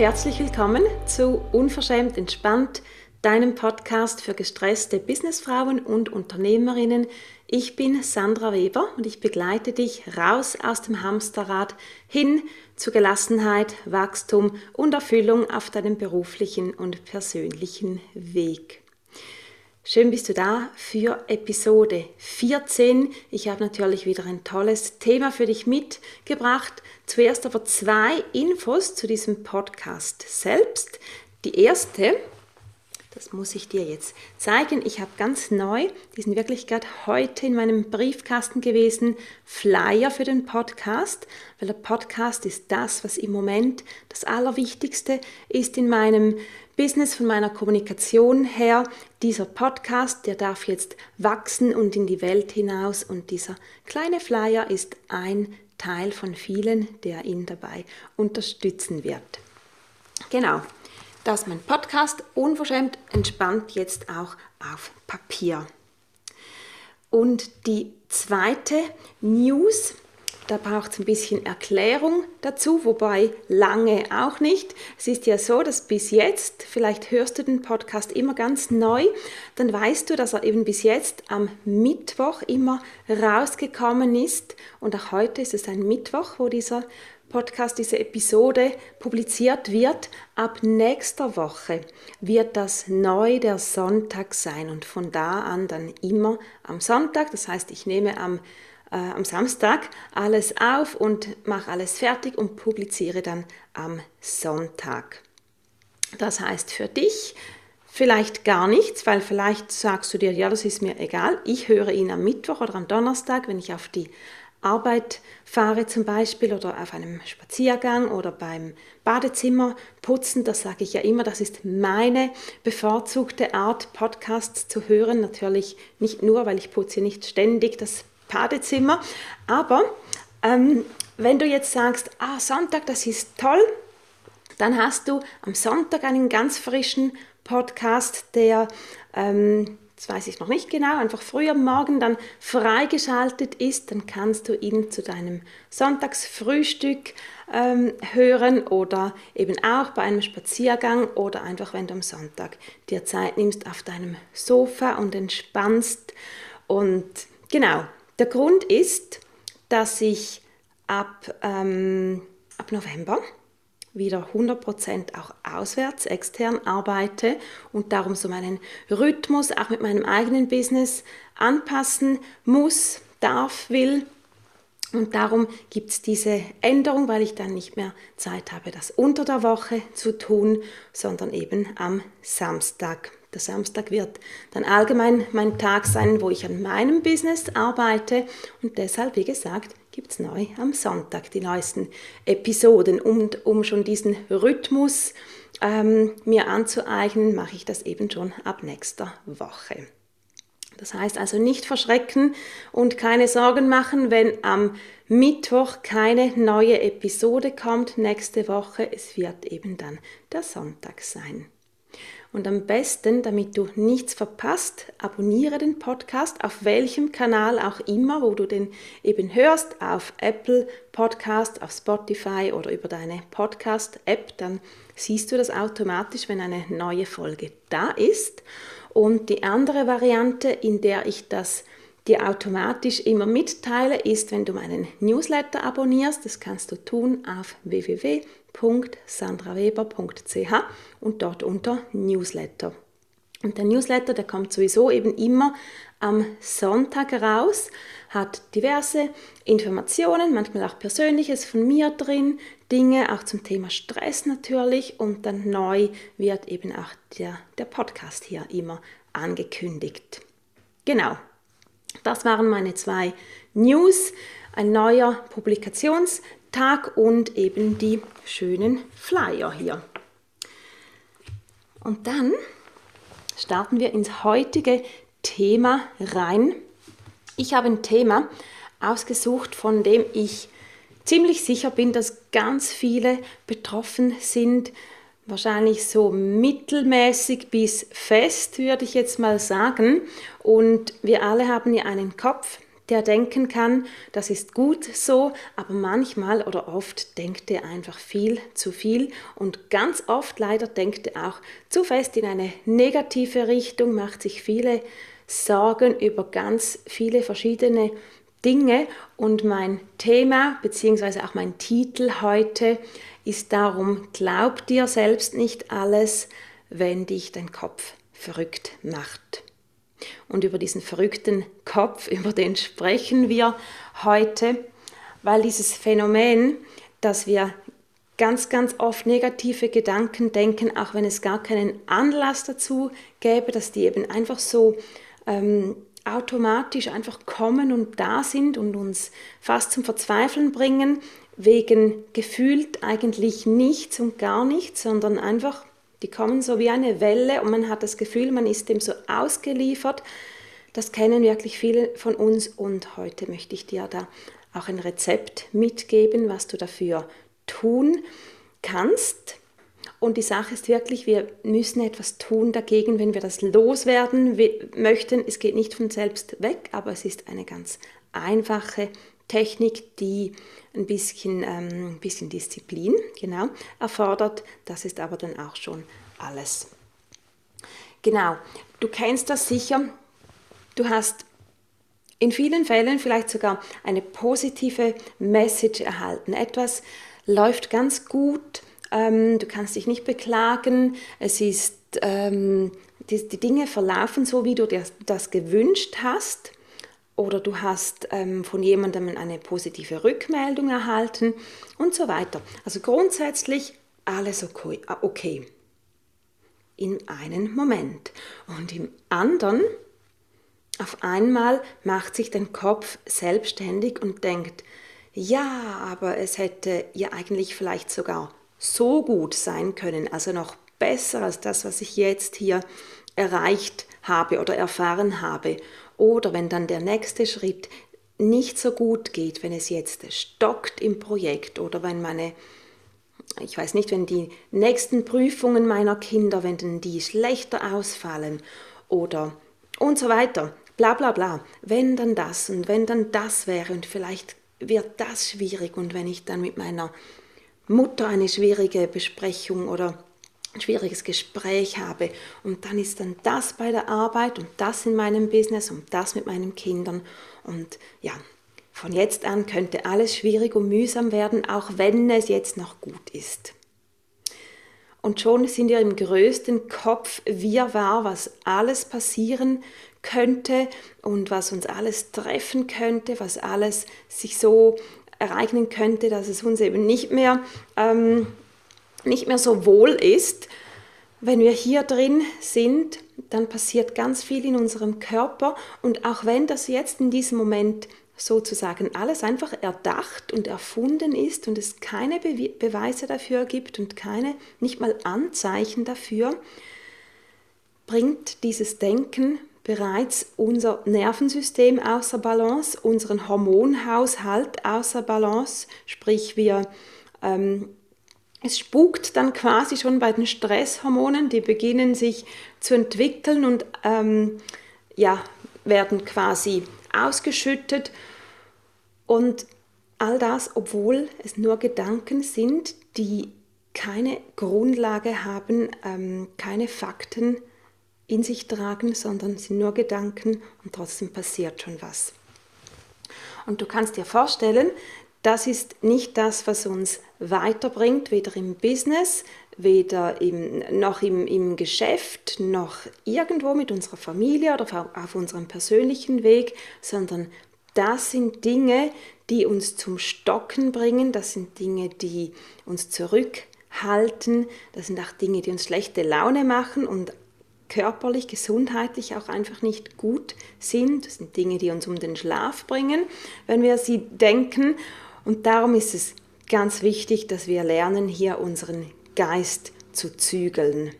herzlich willkommen zu Unverschämt Entspannt, deinem Podcast für gestresste Businessfrauen und Unternehmerinnen. Ich bin Sandra Weber und ich begleite dich raus aus dem Hamsterrad hin zu Gelassenheit, Wachstum und Erfüllung auf deinem beruflichen und persönlichen Weg. Schön bist du da für Episode 14. Ich habe natürlich wieder ein tolles Thema für dich mitgebracht. Zuerst aber zwei Infos zu diesem Podcast selbst. Die erste, das muss ich dir jetzt zeigen. Ich habe ganz neu, die sind wirklich gerade heute in meinem Briefkasten gewesen, Flyer für den Podcast, weil der Podcast ist das, was im Moment das Allerwichtigste ist in meinem Business, von meiner Kommunikation her. Dieser Podcast, der darf jetzt wachsen und in die Welt hinaus und dieser kleine Flyer ist ein Teil von vielen, der ihn dabei unterstützen wird. Genau, dass mein Podcast unverschämt entspannt jetzt auch auf Papier. Und die zweite News, da braucht es ein bisschen Erklärung dazu, wobei lange auch nicht. Es ist ja so, dass bis jetzt, vielleicht hörst du den Podcast immer ganz neu, dann weißt du, dass er eben bis jetzt am Mittwoch immer rausgekommen ist. Und auch heute ist es ein Mittwoch, wo dieser Podcast, diese Episode publiziert wird. Ab nächster Woche wird das neu der Sonntag sein und von da an dann immer am Sonntag. Das heißt, ich nehme am, äh, am Samstag alles auf und mache alles fertig und publiziere dann am Sonntag. Das heißt für dich vielleicht gar nichts, weil vielleicht sagst du dir, ja, das ist mir egal. Ich höre ihn am Mittwoch oder am Donnerstag, wenn ich auf die Arbeit fahre zum Beispiel oder auf einem Spaziergang oder beim Badezimmer putzen, das sage ich ja immer, das ist meine bevorzugte Art, Podcasts zu hören. Natürlich nicht nur, weil ich putze nicht ständig das Badezimmer, aber ähm, wenn du jetzt sagst, ah, Sonntag, das ist toll, dann hast du am Sonntag einen ganz frischen Podcast, der ähm, das weiß ich noch nicht genau, einfach früh am Morgen dann freigeschaltet ist, dann kannst du ihn zu deinem Sonntagsfrühstück ähm, hören oder eben auch bei einem Spaziergang oder einfach, wenn du am Sonntag dir Zeit nimmst auf deinem Sofa und entspannst. Und genau, der Grund ist, dass ich ab, ähm, ab November wieder 100% auch auswärts, extern arbeite und darum so meinen Rhythmus auch mit meinem eigenen Business anpassen muss, darf, will. Und darum gibt es diese Änderung, weil ich dann nicht mehr Zeit habe, das unter der Woche zu tun, sondern eben am Samstag. Der Samstag wird dann allgemein mein Tag sein, wo ich an meinem Business arbeite und deshalb, wie gesagt, gibt es neu am Sonntag die neuesten Episoden. Und um schon diesen Rhythmus ähm, mir anzueignen, mache ich das eben schon ab nächster Woche. Das heißt also nicht verschrecken und keine Sorgen machen, wenn am Mittwoch keine neue Episode kommt nächste Woche. Es wird eben dann der Sonntag sein. Und am besten, damit du nichts verpasst, abonniere den Podcast auf welchem Kanal auch immer, wo du den eben hörst, auf Apple Podcast, auf Spotify oder über deine Podcast-App, dann siehst du das automatisch, wenn eine neue Folge da ist. Und die andere Variante, in der ich das dir automatisch immer mitteile, ist, wenn du meinen Newsletter abonnierst. Das kannst du tun auf www www.sandraweber.ch und dort unter Newsletter. Und der Newsletter, der kommt sowieso eben immer am Sonntag raus, hat diverse Informationen, manchmal auch Persönliches von mir drin, Dinge auch zum Thema Stress natürlich und dann neu wird eben auch der, der Podcast hier immer angekündigt. Genau, das waren meine zwei News. Ein neuer Publikations- Tag und eben die schönen Flyer hier. Und dann starten wir ins heutige Thema rein. Ich habe ein Thema ausgesucht, von dem ich ziemlich sicher bin, dass ganz viele betroffen sind. Wahrscheinlich so mittelmäßig bis fest, würde ich jetzt mal sagen. Und wir alle haben ja einen Kopf, der denken kann, das ist gut so, aber manchmal oder oft denkt er einfach viel zu viel und ganz oft leider denkt er auch zu fest in eine negative Richtung, macht sich viele Sorgen über ganz viele verschiedene Dinge und mein Thema bzw. auch mein Titel heute ist darum, glaub dir selbst nicht alles, wenn dich dein Kopf verrückt macht. Und über diesen verrückten Kopf, über den sprechen wir heute, weil dieses Phänomen, dass wir ganz, ganz oft negative Gedanken denken, auch wenn es gar keinen Anlass dazu gäbe, dass die eben einfach so ähm, automatisch einfach kommen und da sind und uns fast zum Verzweifeln bringen, wegen gefühlt eigentlich nichts und gar nichts, sondern einfach die kommen so wie eine Welle und man hat das Gefühl, man ist dem so ausgeliefert. Das kennen wirklich viele von uns und heute möchte ich dir da auch ein Rezept mitgeben, was du dafür tun kannst. Und die Sache ist wirklich, wir müssen etwas tun dagegen, wenn wir das loswerden möchten. Es geht nicht von selbst weg, aber es ist eine ganz einfache Technik, die ein bisschen, ähm, bisschen Disziplin genau, erfordert. Das ist aber dann auch schon alles. Genau, du kennst das sicher. Du hast in vielen Fällen vielleicht sogar eine positive Message erhalten. Etwas läuft ganz gut, ähm, du kannst dich nicht beklagen, es ist, ähm, die, die Dinge verlaufen so, wie du dir das gewünscht hast oder du hast ähm, von jemandem eine positive Rückmeldung erhalten und so weiter. Also grundsätzlich alles okay. Ah, okay. In einem Moment. Und im anderen, auf einmal macht sich dein Kopf selbstständig und denkt, ja, aber es hätte ja eigentlich vielleicht sogar so gut sein können, also noch besser als das, was ich jetzt hier erreicht habe oder erfahren habe. Oder wenn dann der nächste Schritt nicht so gut geht, wenn es jetzt stockt im Projekt oder wenn meine, ich weiß nicht, wenn die nächsten Prüfungen meiner Kinder, wenn die schlechter ausfallen oder und so weiter, bla bla bla, wenn dann das und wenn dann das wäre und vielleicht wird das schwierig und wenn ich dann mit meiner Mutter eine schwierige Besprechung oder ein schwieriges Gespräch habe. Und dann ist dann das bei der Arbeit und das in meinem Business und das mit meinen Kindern. Und ja, von jetzt an könnte alles schwierig und mühsam werden, auch wenn es jetzt noch gut ist. Und schon sind wir im größten Kopf. Wirrwarr, was alles passieren könnte und was uns alles treffen könnte, was alles sich so ereignen könnte, dass es uns eben nicht mehr ähm, nicht mehr so wohl ist. Wenn wir hier drin sind, dann passiert ganz viel in unserem Körper und auch wenn das jetzt in diesem Moment sozusagen alles einfach erdacht und erfunden ist und es keine Be Beweise dafür gibt und keine, nicht mal Anzeichen dafür, bringt dieses Denken bereits unser Nervensystem außer Balance, unseren Hormonhaushalt außer Balance, sprich wir ähm, es spukt dann quasi schon bei den Stresshormonen, die beginnen sich zu entwickeln und ähm, ja, werden quasi ausgeschüttet. Und all das, obwohl es nur Gedanken sind, die keine Grundlage haben, ähm, keine Fakten in sich tragen, sondern sind nur Gedanken und trotzdem passiert schon was. Und du kannst dir vorstellen, das ist nicht das, was uns weiterbringt, weder im Business, weder im, noch im, im Geschäft, noch irgendwo mit unserer Familie oder auf, auf unserem persönlichen Weg, sondern das sind Dinge, die uns zum Stocken bringen, das sind Dinge, die uns zurückhalten, das sind auch Dinge, die uns schlechte Laune machen und körperlich, gesundheitlich auch einfach nicht gut sind. Das sind Dinge, die uns um den Schlaf bringen, wenn wir sie denken. Und darum ist es ganz wichtig, dass wir lernen, hier unseren Geist zu zügeln.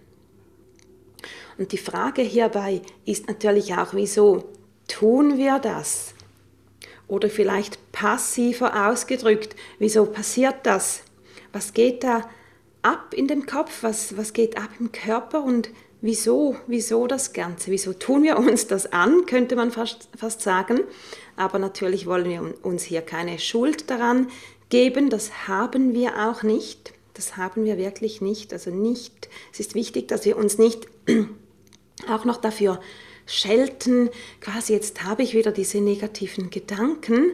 Und die Frage hierbei ist natürlich auch, wieso tun wir das? Oder vielleicht passiver ausgedrückt, wieso passiert das? Was geht da ab in den Kopf, was, was geht ab im Körper und wieso, wieso das Ganze, wieso tun wir uns das an, könnte man fast, fast sagen. Aber natürlich wollen wir uns hier keine Schuld daran geben, das haben wir auch nicht. Das haben wir wirklich nicht. Also nicht, es ist wichtig, dass wir uns nicht auch noch dafür schelten, quasi jetzt habe ich wieder diese negativen Gedanken,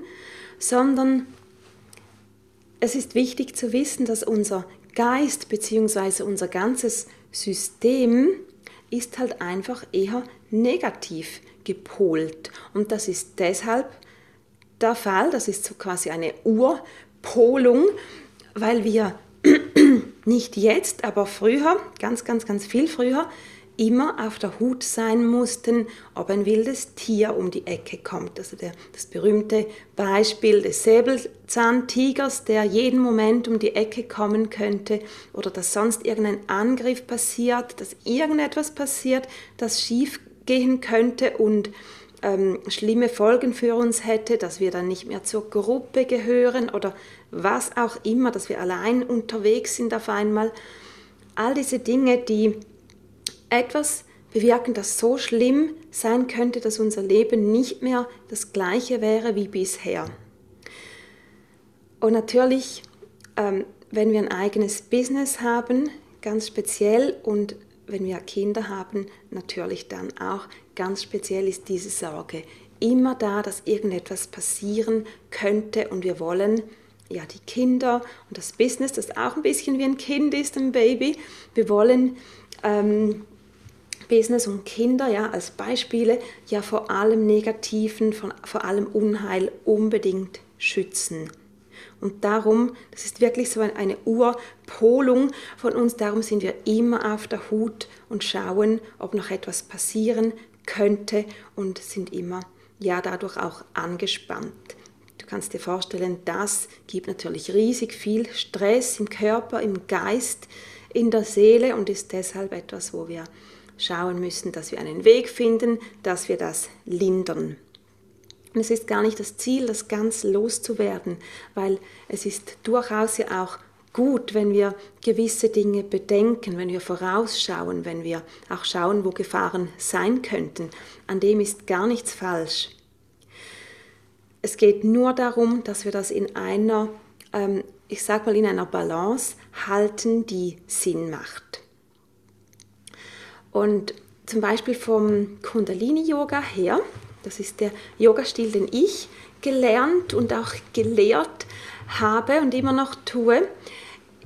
sondern es ist wichtig zu wissen, dass unser Geist bzw. unser ganzes System ist halt einfach eher negativ gepolt. Und das ist deshalb der Fall, das ist so quasi eine Urpolung, weil wir nicht jetzt, aber früher, ganz, ganz, ganz viel früher, immer auf der Hut sein mussten, ob ein wildes Tier um die Ecke kommt. Also der, das berühmte Beispiel des Säbelzahntigers, der jeden Moment um die Ecke kommen könnte oder dass sonst irgendein Angriff passiert, dass irgendetwas passiert, das schief gehen könnte und ähm, schlimme Folgen für uns hätte, dass wir dann nicht mehr zur Gruppe gehören oder was auch immer, dass wir allein unterwegs sind auf einmal. All diese Dinge, die etwas bewirken, das so schlimm sein könnte, dass unser Leben nicht mehr das gleiche wäre wie bisher. Und natürlich, ähm, wenn wir ein eigenes Business haben, ganz speziell und wenn wir Kinder haben, natürlich dann auch ganz speziell ist diese Sorge immer da, dass irgendetwas passieren könnte und wir wollen ja die Kinder und das Business, das auch ein bisschen wie ein Kind ist, ein Baby, wir wollen ähm, Business und Kinder ja als Beispiele ja vor allem Negativen, von, vor allem Unheil unbedingt schützen. Und darum, das ist wirklich so eine Urpolung von uns, darum sind wir immer auf der Hut und schauen, ob noch etwas passieren könnte und sind immer ja dadurch auch angespannt. Du kannst dir vorstellen, das gibt natürlich riesig viel Stress im Körper, im Geist, in der Seele und ist deshalb etwas, wo wir schauen müssen, dass wir einen Weg finden, dass wir das lindern. Und es ist gar nicht das Ziel, das ganz loszuwerden, weil es ist durchaus ja auch gut, wenn wir gewisse Dinge bedenken, wenn wir vorausschauen, wenn wir auch schauen, wo Gefahren sein könnten. An dem ist gar nichts falsch. Es geht nur darum, dass wir das in einer, ähm, ich sag mal, in einer Balance halten, die Sinn macht. Und zum Beispiel vom Kundalini-Yoga her, das ist der Yoga-Stil, den ich gelernt und auch gelehrt habe und immer noch tue,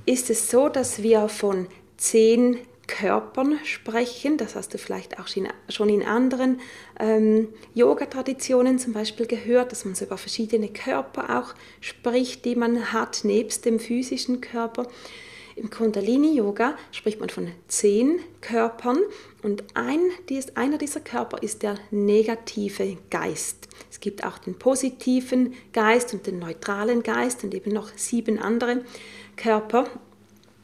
ist es so, dass wir von zehn Körpern sprechen. Das hast du vielleicht auch schon in anderen ähm, Yoga-Traditionen zum Beispiel gehört, dass man so über verschiedene Körper auch spricht, die man hat, nebst dem physischen Körper. Im Kundalini-Yoga spricht man von zehn Körpern und ein, einer dieser Körper ist der negative Geist. Es gibt auch den positiven Geist und den neutralen Geist und eben noch sieben andere Körper.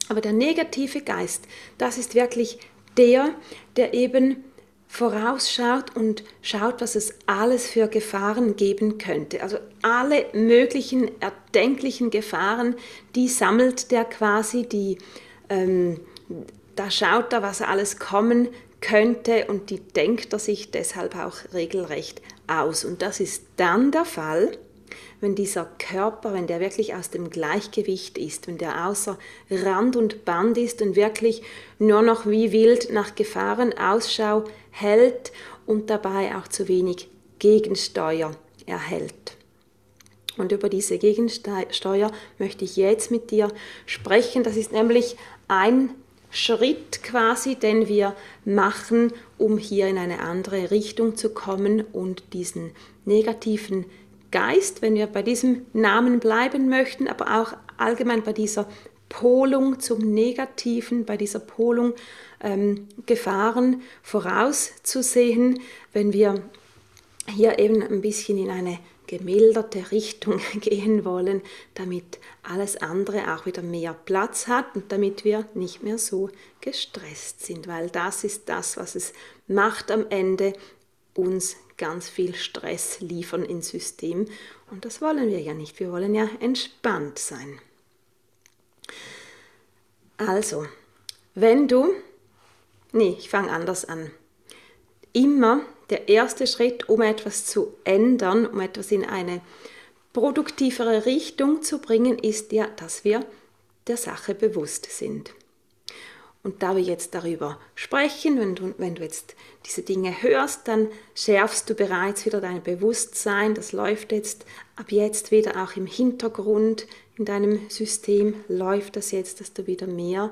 Aber der negative Geist, das ist wirklich der, der eben vorausschaut und schaut, was es alles für Gefahren geben könnte. Also alle möglichen erdenklichen Gefahren, die sammelt der quasi, die, ähm, da schaut er, was alles kommen könnte und die denkt er sich deshalb auch regelrecht aus. Und das ist dann der Fall, wenn dieser Körper, wenn der wirklich aus dem Gleichgewicht ist, wenn der außer Rand und Band ist und wirklich nur noch wie wild nach Gefahren Ausschau hält und dabei auch zu wenig Gegensteuer erhält. Und über diese Gegensteuer möchte ich jetzt mit dir sprechen. Das ist nämlich ein Schritt quasi, den wir machen, um hier in eine andere Richtung zu kommen und diesen negativen Geist, wenn wir bei diesem Namen bleiben möchten, aber auch allgemein bei dieser Polung zum Negativen, bei dieser Polung ähm, Gefahren vorauszusehen, wenn wir hier eben ein bisschen in eine gemilderte Richtung gehen wollen, damit alles andere auch wieder mehr Platz hat und damit wir nicht mehr so gestresst sind, weil das ist das, was es macht am Ende, uns ganz viel Stress liefern ins System. Und das wollen wir ja nicht. Wir wollen ja entspannt sein. Also, wenn du, nee, ich fange anders an. Immer der erste Schritt, um etwas zu ändern, um etwas in eine produktivere Richtung zu bringen, ist ja, dass wir der Sache bewusst sind. Und da wir jetzt darüber sprechen, wenn du, wenn du jetzt diese Dinge hörst, dann schärfst du bereits wieder dein Bewusstsein. Das läuft jetzt ab jetzt wieder auch im Hintergrund in deinem System, läuft das jetzt, dass du wieder mehr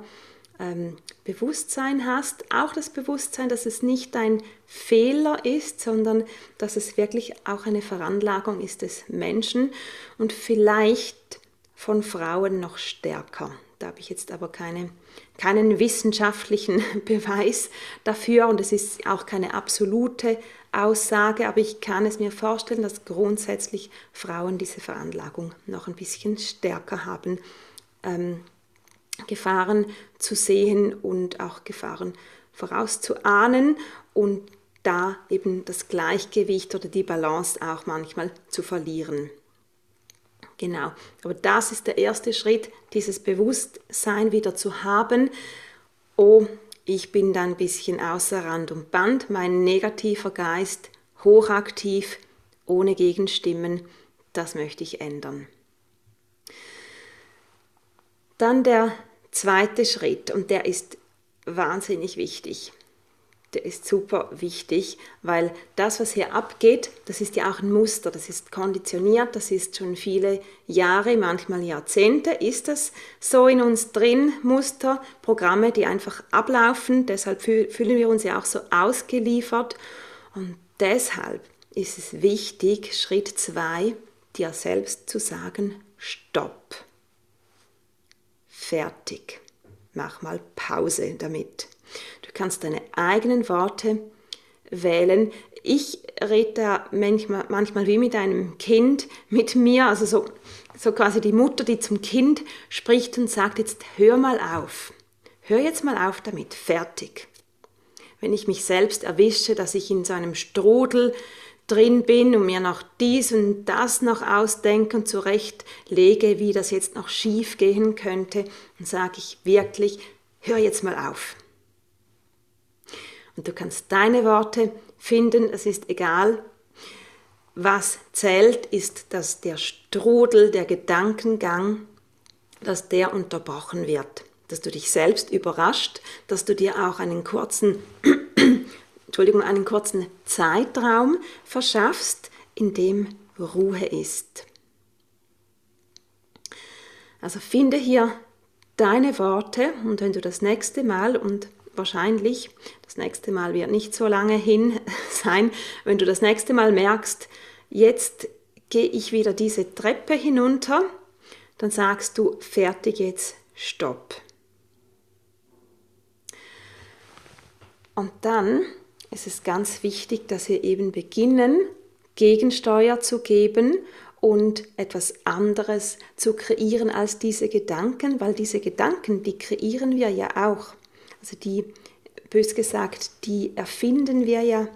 ähm, Bewusstsein hast. Auch das Bewusstsein, dass es nicht dein Fehler ist, sondern dass es wirklich auch eine Veranlagung ist des Menschen und vielleicht von Frauen noch stärker. Da habe ich jetzt aber keine, keinen wissenschaftlichen Beweis dafür und es ist auch keine absolute Aussage, aber ich kann es mir vorstellen, dass grundsätzlich Frauen diese Veranlagung noch ein bisschen stärker haben, ähm, Gefahren zu sehen und auch Gefahren vorauszuahnen und da eben das Gleichgewicht oder die Balance auch manchmal zu verlieren. Genau. Aber das ist der erste Schritt, dieses Bewusstsein wieder zu haben. Oh, ich bin da ein bisschen außer Rand und Band, mein negativer Geist hochaktiv, ohne Gegenstimmen, das möchte ich ändern. Dann der zweite Schritt und der ist wahnsinnig wichtig der ist super wichtig, weil das, was hier abgeht, das ist ja auch ein Muster, das ist konditioniert, das ist schon viele Jahre, manchmal Jahrzehnte, ist das so in uns drin, Muster, Programme, die einfach ablaufen, deshalb fühlen wir uns ja auch so ausgeliefert. Und deshalb ist es wichtig, Schritt zwei, dir selbst zu sagen, stopp, fertig, mach mal Pause damit. Du kannst deine eigenen Worte wählen. Ich rede da manchmal, manchmal wie mit einem Kind, mit mir, also so, so quasi die Mutter, die zum Kind spricht und sagt, jetzt hör mal auf. Hör jetzt mal auf damit, fertig. Wenn ich mich selbst erwische, dass ich in so einem Strudel drin bin und mir noch dies und das noch ausdenke und zurechtlege, wie das jetzt noch schief gehen könnte, dann sage ich wirklich, hör jetzt mal auf. Und du kannst deine Worte finden, es ist egal. Was zählt, ist, dass der Strudel, der Gedankengang, dass der unterbrochen wird. Dass du dich selbst überrascht, dass du dir auch einen kurzen, Entschuldigung, einen kurzen Zeitraum verschaffst, in dem Ruhe ist. Also finde hier deine Worte und wenn du das nächste Mal und wahrscheinlich, das nächste Mal wird nicht so lange hin sein, wenn du das nächste Mal merkst, jetzt gehe ich wieder diese Treppe hinunter, dann sagst du, fertig jetzt, stopp. Und dann ist es ganz wichtig, dass wir eben beginnen, Gegensteuer zu geben und etwas anderes zu kreieren als diese Gedanken, weil diese Gedanken, die kreieren wir ja auch. Also die, bös gesagt, die erfinden wir ja,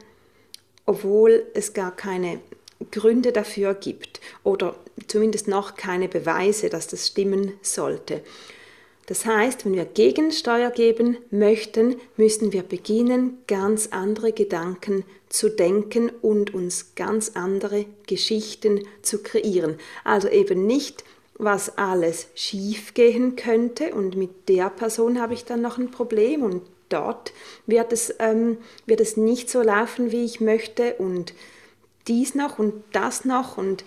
obwohl es gar keine Gründe dafür gibt oder zumindest noch keine Beweise, dass das stimmen sollte. Das heißt, wenn wir Gegensteuer geben möchten, müssen wir beginnen, ganz andere Gedanken zu denken und uns ganz andere Geschichten zu kreieren. Also eben nicht was alles schief gehen könnte. Und mit der Person habe ich dann noch ein Problem. Und dort wird es, ähm, wird es nicht so laufen, wie ich möchte. Und dies noch und das noch. Und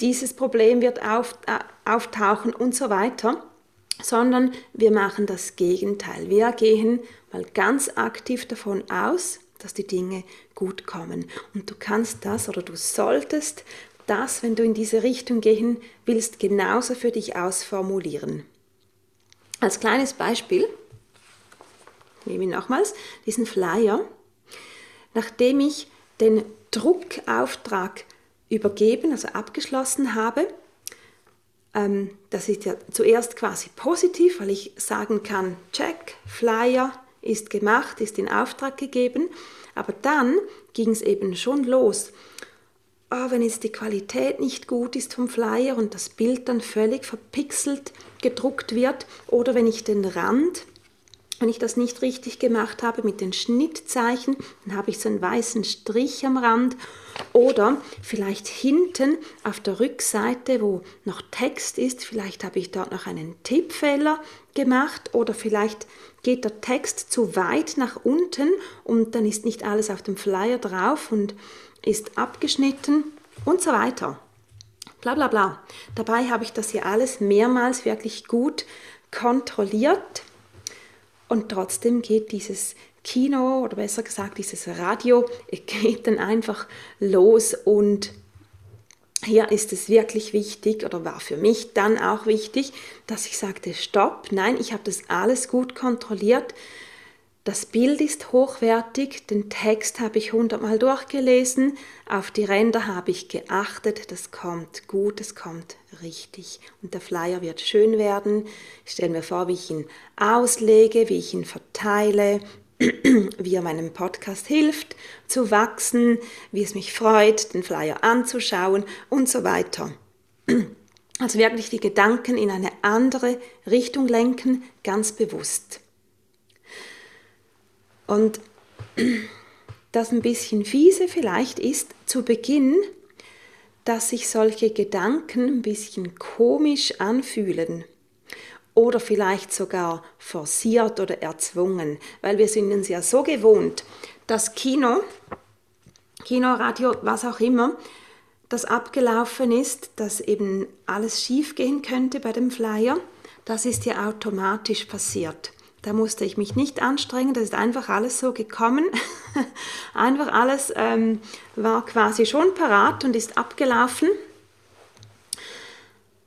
dieses Problem wird auf, äh, auftauchen und so weiter, sondern wir machen das Gegenteil. Wir gehen mal ganz aktiv davon aus, dass die Dinge gut kommen. Und du kannst das oder du solltest das, wenn du in diese Richtung gehen willst, genauso für dich ausformulieren. Als kleines Beispiel, nehme ich nochmals diesen Flyer, nachdem ich den Druckauftrag übergeben, also abgeschlossen habe, ähm, das ist ja zuerst quasi positiv, weil ich sagen kann, check, Flyer ist gemacht, ist in Auftrag gegeben, aber dann ging es eben schon los oh, wenn jetzt die Qualität nicht gut ist vom Flyer und das Bild dann völlig verpixelt gedruckt wird oder wenn ich den Rand wenn ich das nicht richtig gemacht habe mit den Schnittzeichen, dann habe ich so einen weißen Strich am Rand. Oder vielleicht hinten auf der Rückseite, wo noch Text ist, vielleicht habe ich dort noch einen Tippfehler gemacht oder vielleicht geht der Text zu weit nach unten und dann ist nicht alles auf dem Flyer drauf und ist abgeschnitten und so weiter. Bla bla bla. Dabei habe ich das hier alles mehrmals wirklich gut kontrolliert und trotzdem geht dieses Kino oder besser gesagt dieses Radio geht dann einfach los und hier ist es wirklich wichtig oder war für mich dann auch wichtig, dass ich sagte, stopp, nein, ich habe das alles gut kontrolliert. Das Bild ist hochwertig, den Text habe ich hundertmal durchgelesen, auf die Ränder habe ich geachtet, das kommt gut, es kommt richtig. Und der Flyer wird schön werden. Ich stelle mir vor, wie ich ihn auslege, wie ich ihn verteile, wie er meinem Podcast hilft zu wachsen, wie es mich freut, den Flyer anzuschauen und so weiter. Also wirklich die Gedanken in eine andere Richtung lenken, ganz bewusst. Und das ein bisschen fiese vielleicht ist zu Beginn, dass sich solche Gedanken ein bisschen komisch anfühlen oder vielleicht sogar forciert oder erzwungen, weil wir sind uns ja so gewohnt, dass Kino, Kino, Radio, was auch immer, das abgelaufen ist, dass eben alles schief gehen könnte bei dem Flyer, das ist ja automatisch passiert. Da musste ich mich nicht anstrengen, das ist einfach alles so gekommen. einfach alles ähm, war quasi schon parat und ist abgelaufen.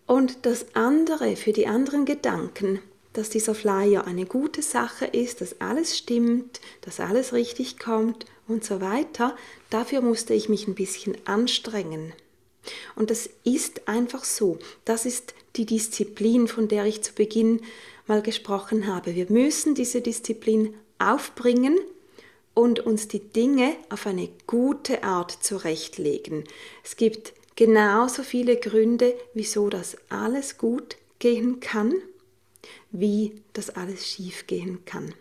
Und das andere, für die anderen Gedanken, dass dieser Flyer eine gute Sache ist, dass alles stimmt, dass alles richtig kommt und so weiter, dafür musste ich mich ein bisschen anstrengen. Und das ist einfach so. Das ist die Disziplin, von der ich zu Beginn mal gesprochen habe. Wir müssen diese Disziplin aufbringen und uns die Dinge auf eine gute Art zurechtlegen. Es gibt genauso viele Gründe, wieso das alles gut gehen kann, wie das alles schief gehen kann.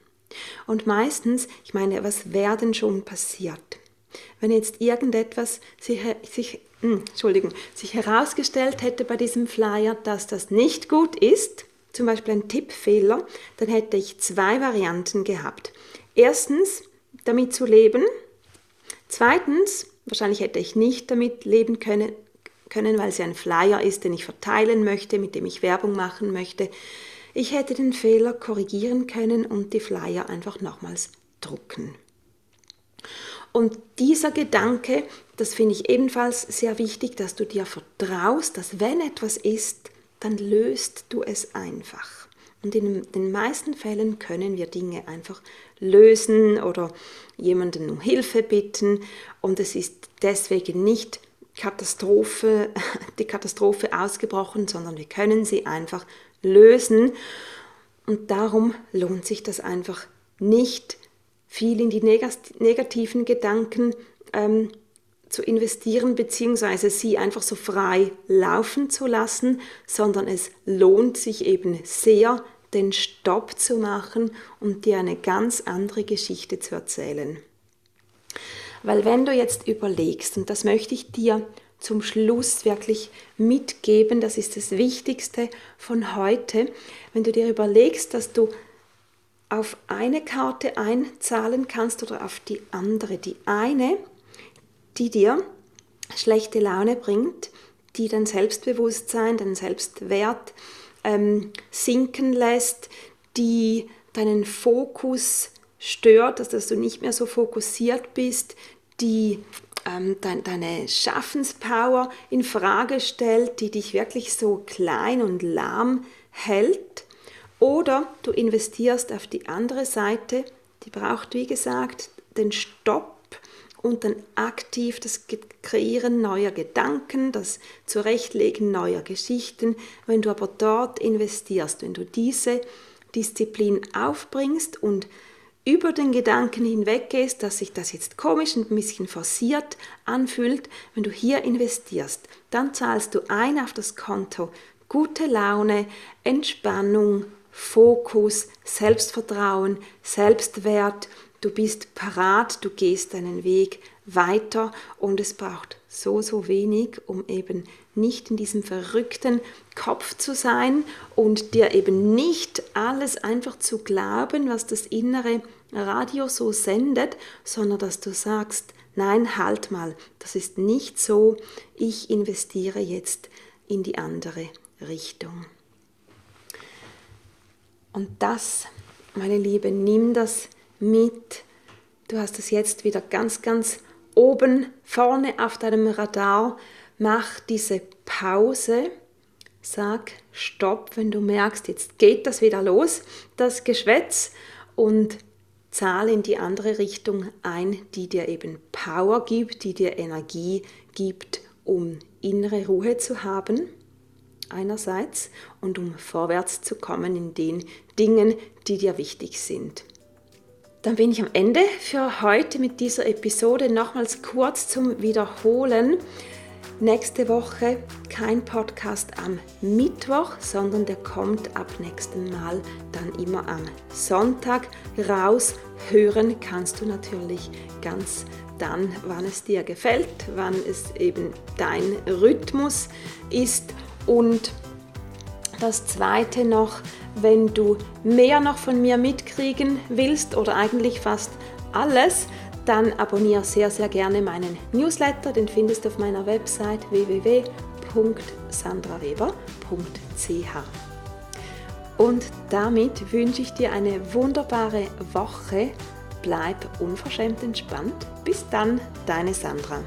Und meistens, ich meine, was wäre denn schon passiert? Wenn jetzt irgendetwas sich, sich, hm, Entschuldigung, sich herausgestellt hätte bei diesem Flyer, dass das nicht gut ist, zum Beispiel ein Tippfehler, dann hätte ich zwei Varianten gehabt. Erstens, damit zu leben. Zweitens, wahrscheinlich hätte ich nicht damit leben können, können, weil es ein Flyer ist, den ich verteilen möchte, mit dem ich Werbung machen möchte. Ich hätte den Fehler korrigieren können und die Flyer einfach nochmals drucken. Und dieser Gedanke, das finde ich ebenfalls sehr wichtig, dass du dir vertraust, dass wenn etwas ist, dann löst du es einfach. Und in den meisten Fällen können wir Dinge einfach lösen oder jemanden um Hilfe bitten. Und es ist deswegen nicht Katastrophe, die Katastrophe ausgebrochen, sondern wir können sie einfach lösen. Und darum lohnt sich das einfach nicht, viel in die negativen Gedanken ähm, zu investieren bzw. sie einfach so frei laufen zu lassen, sondern es lohnt sich eben sehr, den Stopp zu machen und dir eine ganz andere Geschichte zu erzählen. Weil wenn du jetzt überlegst, und das möchte ich dir zum Schluss wirklich mitgeben, das ist das Wichtigste von heute, wenn du dir überlegst, dass du auf eine Karte einzahlen kannst oder auf die andere. Die eine die dir schlechte Laune bringt, die dein Selbstbewusstsein, deinen Selbstwert ähm, sinken lässt, die deinen Fokus stört, dass, dass du nicht mehr so fokussiert bist, die ähm, de deine Schaffenspower in Frage stellt, die dich wirklich so klein und lahm hält. Oder du investierst auf die andere Seite, die braucht, wie gesagt, den Stopp und dann aktiv das Kreieren neuer Gedanken, das Zurechtlegen neuer Geschichten. Wenn du aber dort investierst, wenn du diese Disziplin aufbringst und über den Gedanken hinweggehst, dass sich das jetzt komisch und ein bisschen forciert anfühlt, wenn du hier investierst, dann zahlst du ein auf das Konto gute Laune, Entspannung, Fokus, Selbstvertrauen, Selbstwert, du bist parat, du gehst deinen Weg weiter und es braucht so, so wenig, um eben nicht in diesem verrückten Kopf zu sein und dir eben nicht alles einfach zu glauben, was das innere Radio so sendet, sondern dass du sagst, nein, halt mal, das ist nicht so, ich investiere jetzt in die andere Richtung. Und das, meine Liebe, nimm das mit. Du hast es jetzt wieder ganz, ganz oben vorne auf deinem Radar. Mach diese Pause. Sag Stopp, wenn du merkst, jetzt geht das wieder los, das Geschwätz. Und zahle in die andere Richtung ein, die dir eben Power gibt, die dir Energie gibt, um innere Ruhe zu haben einerseits und um vorwärts zu kommen in den Dingen, die dir wichtig sind. Dann bin ich am Ende für heute mit dieser Episode nochmals kurz zum Wiederholen. Nächste Woche kein Podcast am Mittwoch, sondern der kommt ab nächsten Mal dann immer am Sonntag raus. Hören kannst du natürlich ganz dann, wann es dir gefällt, wann es eben dein Rhythmus ist und das zweite noch, wenn du mehr noch von mir mitkriegen willst oder eigentlich fast alles, dann abonniere sehr, sehr gerne meinen Newsletter. Den findest du auf meiner Website www.sandraweber.ch. Und damit wünsche ich dir eine wunderbare Woche. Bleib unverschämt entspannt. Bis dann, deine Sandra.